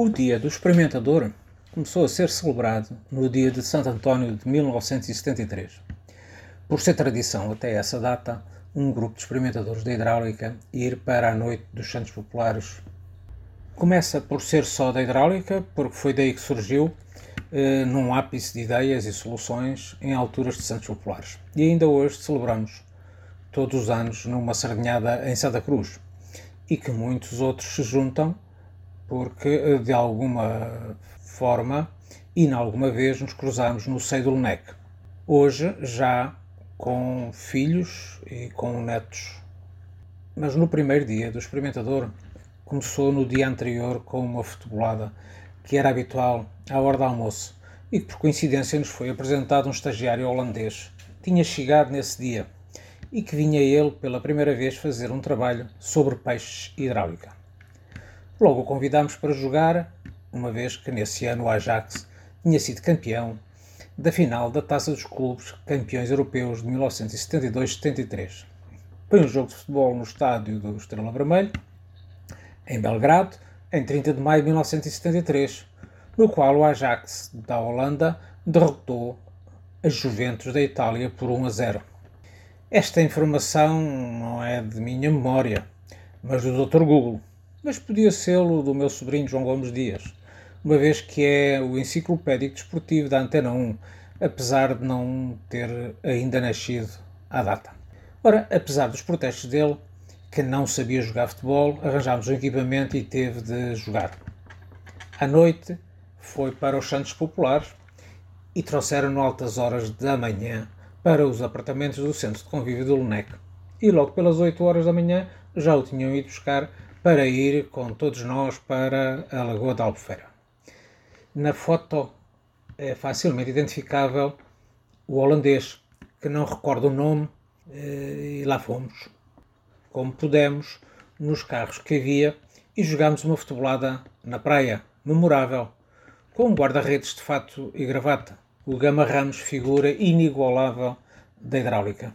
O Dia do Experimentador começou a ser celebrado no dia de Santo António de 1973. Por ser tradição até essa data, um grupo de experimentadores da hidráulica ir para a Noite dos Santos Populares. Começa por ser só da hidráulica, porque foi daí que surgiu, eh, num ápice de ideias e soluções em alturas de Santos Populares. E ainda hoje celebramos, todos os anos, numa sardinhada em Santa Cruz, e que muitos outros se juntam porque eh, de alguma forma e em alguma vez nos cruzamos no seio do LNEC. Hoje já com filhos e com netos. Mas no primeiro dia do experimentador começou no dia anterior com uma futebolada que era habitual à hora do almoço e que por coincidência nos foi apresentado um estagiário holandês. Tinha chegado nesse dia e que vinha ele pela primeira vez fazer um trabalho sobre peixes hidráulica. Logo o convidámos para jogar, uma vez que nesse ano o Ajax tinha sido campeão da final da Taça dos Clubes Campeões Europeus de 1972-73. Foi um jogo de futebol no estádio do Estrela Vermelho, em Belgrado, em 30 de maio de 1973, no qual o Ajax da Holanda derrotou a Juventus da Itália por 1 a 0. Esta informação não é de minha memória, mas do Dr. Google mas podia ser-lo do meu sobrinho João Gomes Dias, uma vez que é o enciclopédico desportivo da Antena 1, apesar de não ter ainda nascido à data. Ora, apesar dos protestos dele, que não sabia jogar futebol, arranjámos um equipamento e teve de jogar. À noite foi para os Santos Populares e trouxeram-no altas horas da manhã para os apartamentos do centro de convívio do Lunec. E logo pelas 8 horas da manhã já o tinham ido buscar para ir com todos nós para a Lagoa da Albufeira. Na foto é facilmente identificável o holandês, que não recordo o nome, eh, e lá fomos, como pudemos, nos carros que havia e jogámos uma futebolada na praia, memorável, com um guarda-redes de fato e gravata, o Gama Ramos, figura inigualável da hidráulica.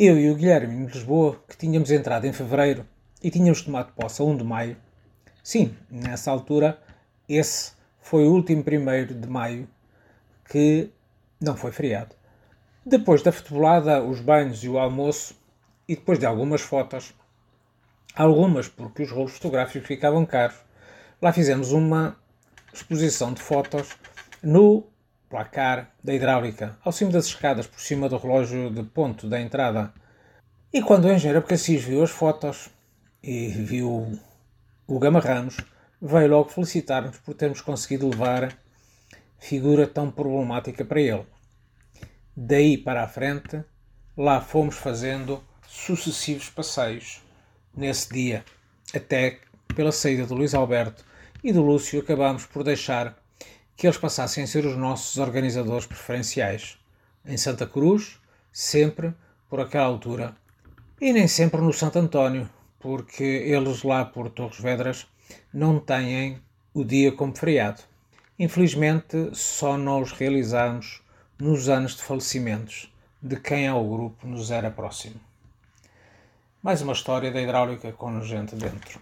Eu e o Guilherme de Lisboa, que tínhamos entrado em fevereiro e tínhamos tomado posse a 1 de maio. Sim, nessa altura, esse foi o último primeiro de maio que não foi feriado. Depois da futebolada, os banhos e o almoço, e depois de algumas fotos, algumas porque os rolos fotográficos ficavam caros, lá fizemos uma exposição de fotos no placar da hidráulica, ao cimo das escadas, por cima do relógio de ponto da entrada. E quando o engenheiro Cassis viu as fotos, e viu o Gama Ramos, veio logo felicitar-nos por termos conseguido levar figura tão problemática para ele. Daí para a frente, lá fomos fazendo sucessivos passeios nesse dia, até pela saída do Luís Alberto e do Lúcio acabámos por deixar que eles passassem a ser os nossos organizadores preferenciais. Em Santa Cruz, sempre por aquela altura, e nem sempre no Santo António, porque eles lá por Torres Vedras não têm o dia como feriado. Infelizmente, só nós realizamos nos anos de falecimentos de quem ao grupo nos era próximo. Mais uma história da hidráulica com gente dentro.